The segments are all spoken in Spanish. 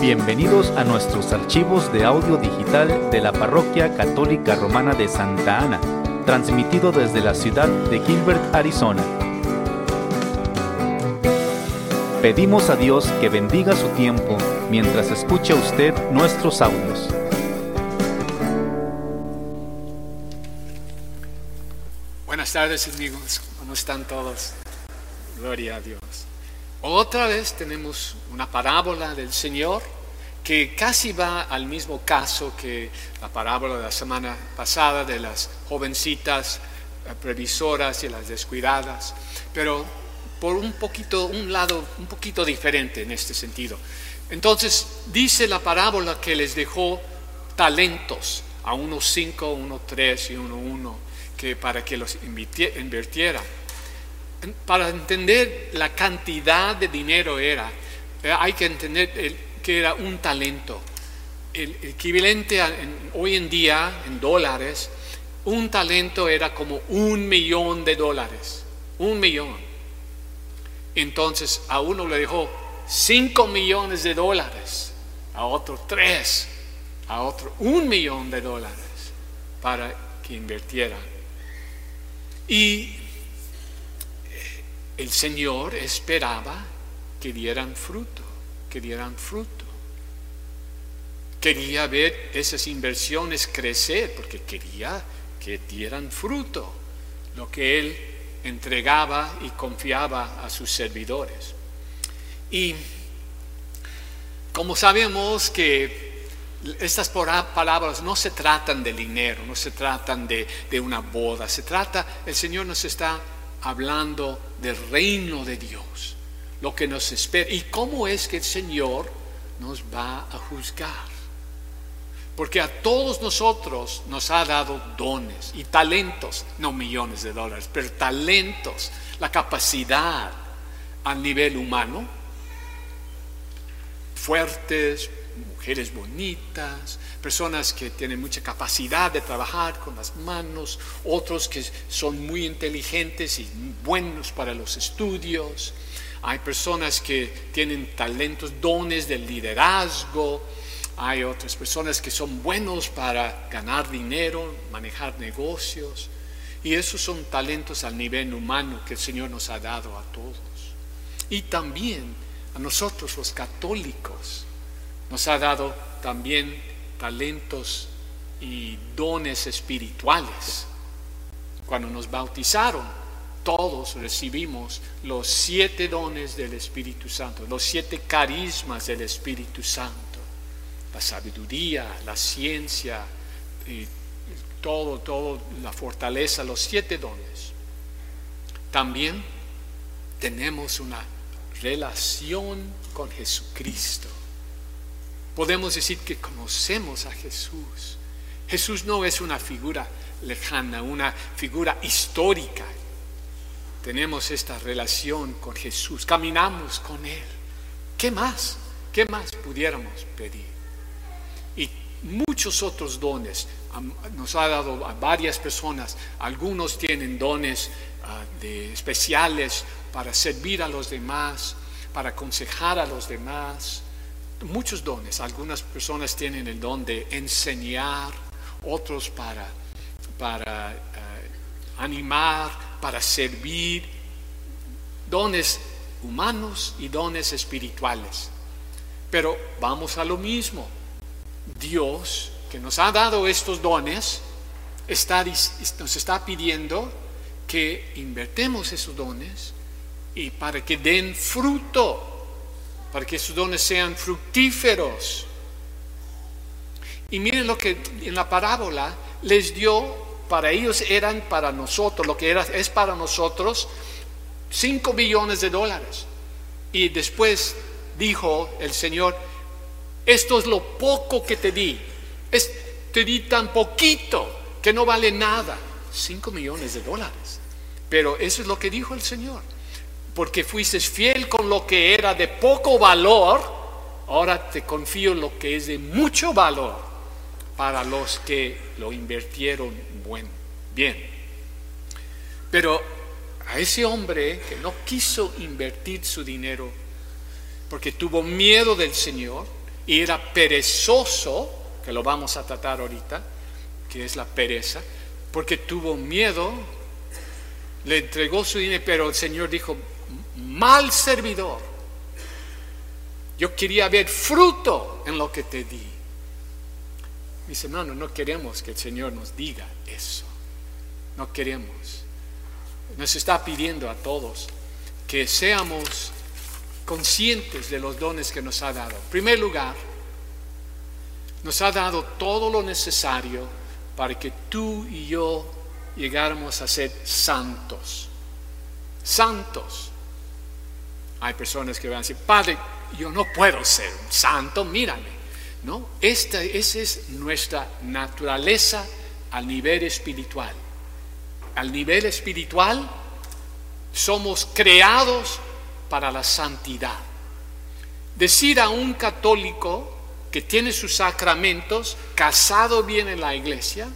Bienvenidos a nuestros archivos de audio digital de la Parroquia Católica Romana de Santa Ana, transmitido desde la ciudad de Gilbert, Arizona. Pedimos a Dios que bendiga su tiempo mientras escucha usted nuestros audios. Buenas tardes amigos, ¿cómo están todos? Gloria a Dios. Otra vez tenemos una parábola del Señor que casi va al mismo caso que la parábola de la semana pasada de las jovencitas eh, previsoras y las descuidadas, pero por un poquito, un lado un poquito diferente en este sentido. Entonces dice la parábola que les dejó talentos a unos cinco, uno tres y uno uno, que para que los invirtiera para entender la cantidad de dinero era, eh, hay que entender que era un talento. El equivalente hoy en día, en dólares, un talento era como un millón de dólares. Un millón. Entonces a uno le dejó cinco millones de dólares, a otro tres, a otro un millón de dólares para que invirtiera. Y el Señor esperaba que dieran fruto, que dieran fruto. Quería ver esas inversiones crecer porque quería que dieran fruto, lo que Él entregaba y confiaba a sus servidores. Y como sabemos que estas palabras no se tratan de dinero, no se tratan de, una boda, se trata, el Señor nos está hablando del reino de Dios, lo que nos espera y cómo es que el Señor nos va a juzgar. Porque a todos nosotros nos ha dado dones y talentos, no millones de dólares, pero talentos, la capacidad a nivel humano, fuertes, mujeres bonitas, personas que tienen mucha capacidad de trabajar con las manos, otros que son muy inteligentes y buenos para los estudios. Hay personas que tienen talentos, dones de liderazgo. Hay otras personas que son buenos para ganar dinero, manejar negocios. Y esos son talentos al nivel humano que el Señor nos ha dado a todos. Y también a nosotros los católicos nos ha dado también talentos y dones espirituales. Cuando nos bautizaron, todos recibimos los siete dones del Espíritu Santo, los siete carismas del Espíritu Santo, la sabiduría, la ciencia, y todo, todo, la fortaleza, los siete dones. También tenemos una relación con Jesucristo podemos decir que conocemos a Jesús. Jesús no es una figura lejana, una figura histórica. Tenemos esta relación con Jesús, caminamos con Él. ¿Qué más? ¿Qué más pudiéramos pedir? Y muchos otros dones nos ha dado a varias personas. Algunos tienen dones ah, especiales para servir a los demás, para aconsejar a los demás muchos dones. Algunas personas tienen el don de enseñar, otros para, para eh, animar, para servir. Dones humanos y dones espirituales. Pero vamos a lo mismo. Dios, que nos ha dado estos dones, está, nos está pidiendo que invertemos esos dones y para que den fruto para que sus dones sean fructíferos. Y miren lo que en la parábola les dio, para ellos eran para nosotros, lo que era, es para nosotros, 5 billones de dólares. Y después dijo el Señor, esto es lo poco que te di, es, te di tan poquito que no vale nada, 5 millones de dólares. Pero eso es lo que dijo el Señor porque fuiste fiel con lo que era de poco valor, ahora te confío lo que es de mucho valor para los que lo invirtieron bueno, bien. Pero a ese hombre que no quiso invertir su dinero porque tuvo miedo del Señor, y era perezoso, que lo vamos a tratar ahorita, que es la pereza, porque tuvo miedo, le entregó su dinero, pero el Señor dijo, mal servidor, yo quería ver fruto en lo que te di. Dice, no, no queremos que el Señor nos diga eso. No queremos. Nos está pidiendo a todos que seamos conscientes de los dones que nos ha dado. En primer lugar, nos ha dado todo lo necesario para que tú y yo llegáramos a ser santos. Santos. Hay personas que van a decir, Padre, yo no puedo ser un santo, mírame. ¿No? Esta, esa es nuestra naturaleza al nivel espiritual. Al nivel espiritual somos creados para la santidad. Decir a un católico que tiene sus sacramentos, casado bien en la iglesia,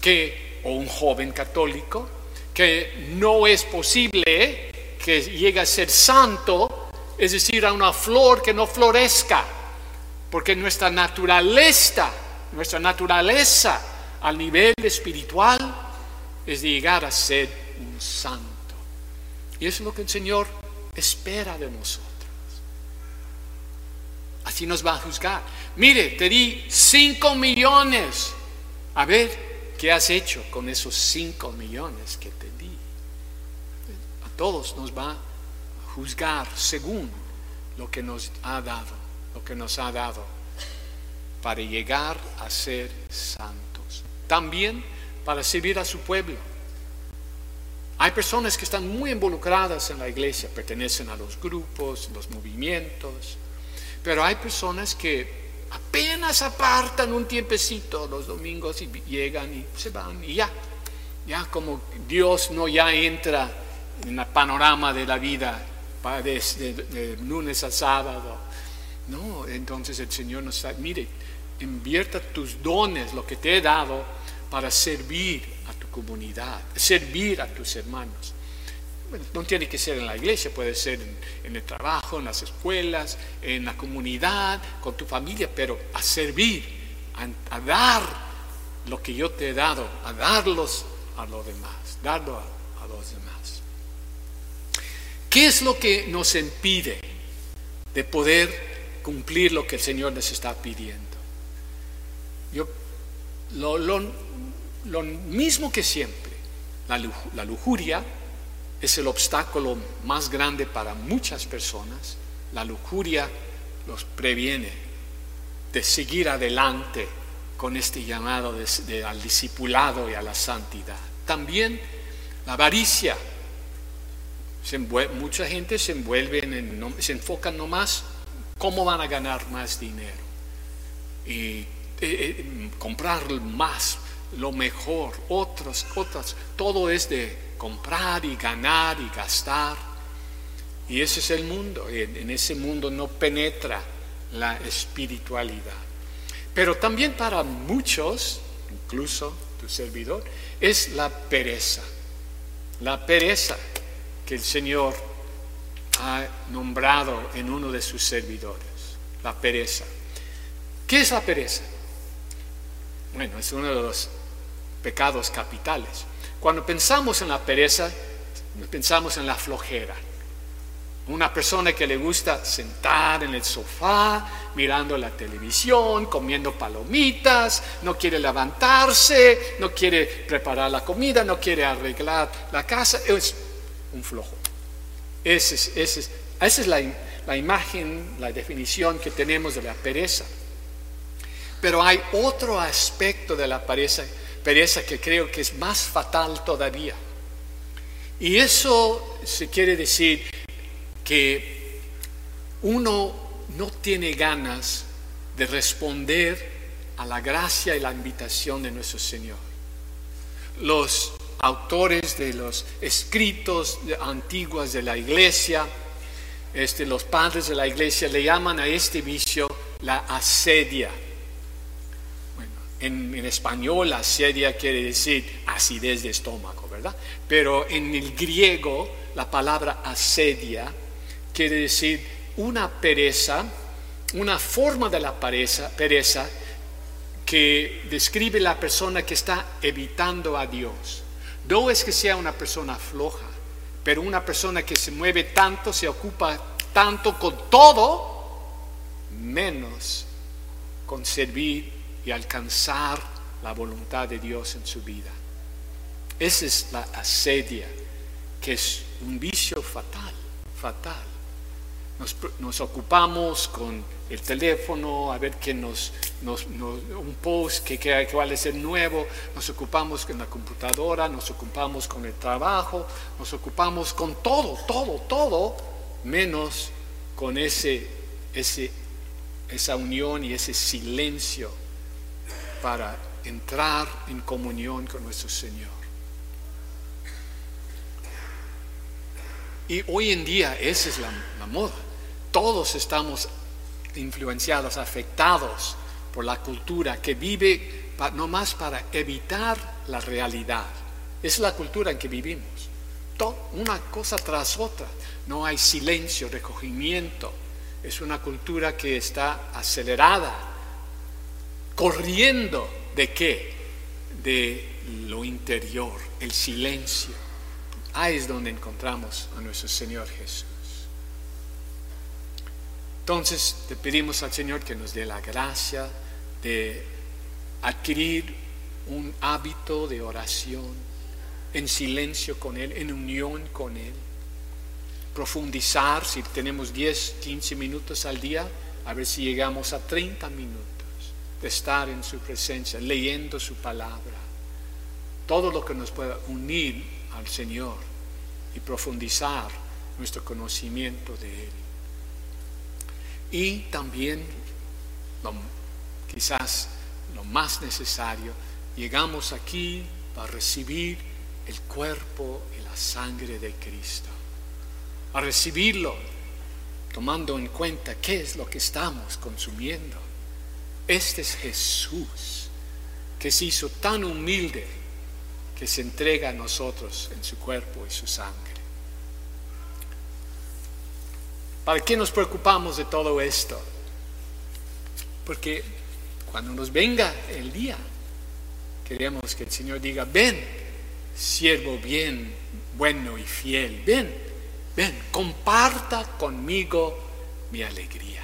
que, o un joven católico, que no es posible que llegue a ser santo, es decir, a una flor que no florezca, porque nuestra naturaleza, nuestra naturaleza al nivel espiritual es de llegar a ser un santo. Y eso es lo que el Señor espera de nosotros. Así nos va a juzgar. Mire, te di cinco millones. A ver, ¿qué has hecho con esos cinco millones que te di? Todos nos va a juzgar según lo que nos ha dado, lo que nos ha dado para llegar a ser santos. También para servir a su pueblo. Hay personas que están muy involucradas en la iglesia, pertenecen a los grupos, los movimientos, pero hay personas que apenas apartan un tiempecito los domingos y llegan y se van y ya, ya como Dios no ya entra en el panorama de la vida de, lunes a sábado. No, entonces el Señor nos dice, mire, invierta tus dones, lo que te he dado, para servir a tu comunidad, servir a tus hermanos no tiene que ser en la iglesia, puede ser en, el trabajo, en las escuelas, en la comunidad, con tu familia, pero a servir, a, dar lo que yo te he dado, a darlos a los demás, darlo a, a los demás. ¿Qué es lo que nos impide de poder cumplir lo que el Señor nos está pidiendo? Yo, lo, lo, mismo que siempre, la lujuria, es el obstáculo más grande para muchas personas. La lujuria los previene de seguir adelante con este llamado al discipulado y a la santidad. También la avaricia. Mucha gente se envuelve en, se enfocan nomás cómo van a ganar más dinero y eh, eh, comprar más, lo mejor, otros, otras, todo es de comprar y ganar y gastar. Y ese es el mundo. En ese mundo no penetra la espiritualidad. Pero también para muchos, incluso tu servidor, es la pereza. La pereza que el Señor ha nombrado en uno de sus servidores. La pereza. ¿Qué es la pereza? Bueno, es uno de los pecados capitales. Cuando pensamos en la pereza, pensamos en la flojera. Una persona que le gusta sentar en el sofá, mirando la televisión, comiendo palomitas, no quiere levantarse, no quiere preparar la comida, no quiere arreglar la casa, es un flojo. Esa es, la, la imagen, la definición que tenemos de la pereza. Pero hay otro aspecto de la pereza pereza que creo que es más fatal todavía. Y eso se quiere decir que uno no tiene ganas de responder a la gracia y la invitación de nuestro Señor. Los autores de los escritos antiguos de la iglesia, este, los padres de la iglesia le llaman a este vicio la asedia en, español asedia quiere decir acidez de estómago, ¿verdad? Pero en el griego la palabra asedia quiere decir una pereza una forma de la pereza, pereza que describe la persona que está evitando a Dios. No es que sea una persona floja, pero una persona que se mueve tanto, se ocupa tanto con todo, menos con servir y alcanzar la voluntad de Dios en su vida. Esa es la asedia, que es un vicio fatal, fatal. Nos, ocupamos con el teléfono, a ver qué nos, un post que, que, que vale ser nuevo, nos ocupamos con la computadora, nos ocupamos con el trabajo, nos ocupamos con todo, todo, todo, menos con ese, ese, esa unión y ese silencio para entrar en comunión con nuestro Señor. Y hoy en día esa es la, moda. Todos estamos influenciados, afectados por la cultura que vive no más para evitar la realidad. Es la cultura en que vivimos. una cosa tras otra. No hay silencio, recogimiento. Es una cultura que está acelerada, corriendo de qué? De lo interior, el silencio. Ahí es donde encontramos a nuestro Señor Jesús. Entonces te pedimos al Señor que nos dé la gracia de adquirir un hábito de oración en silencio con Él, en unión con Él. Profundizar, si tenemos 10, 15 minutos al día, a ver si llegamos a 30 minutos de estar en su presencia, leyendo su palabra. Todo lo que nos pueda unir al Señor y profundizar nuestro conocimiento de Él. Y también, quizás lo más necesario, llegamos aquí para recibir el cuerpo y la sangre de Cristo. A recibirlo tomando en cuenta qué es lo que estamos consumiendo. Este es Jesús que se hizo tan humilde que se entrega a nosotros en su cuerpo y su sangre. ¿Para qué nos preocupamos de todo esto? Porque cuando nos venga el día, queremos que el Señor diga, ven, siervo bien, bueno y fiel, ven, ven, comparta conmigo mi alegría.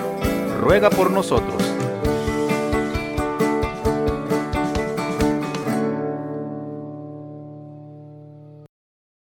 ruega por nosotros.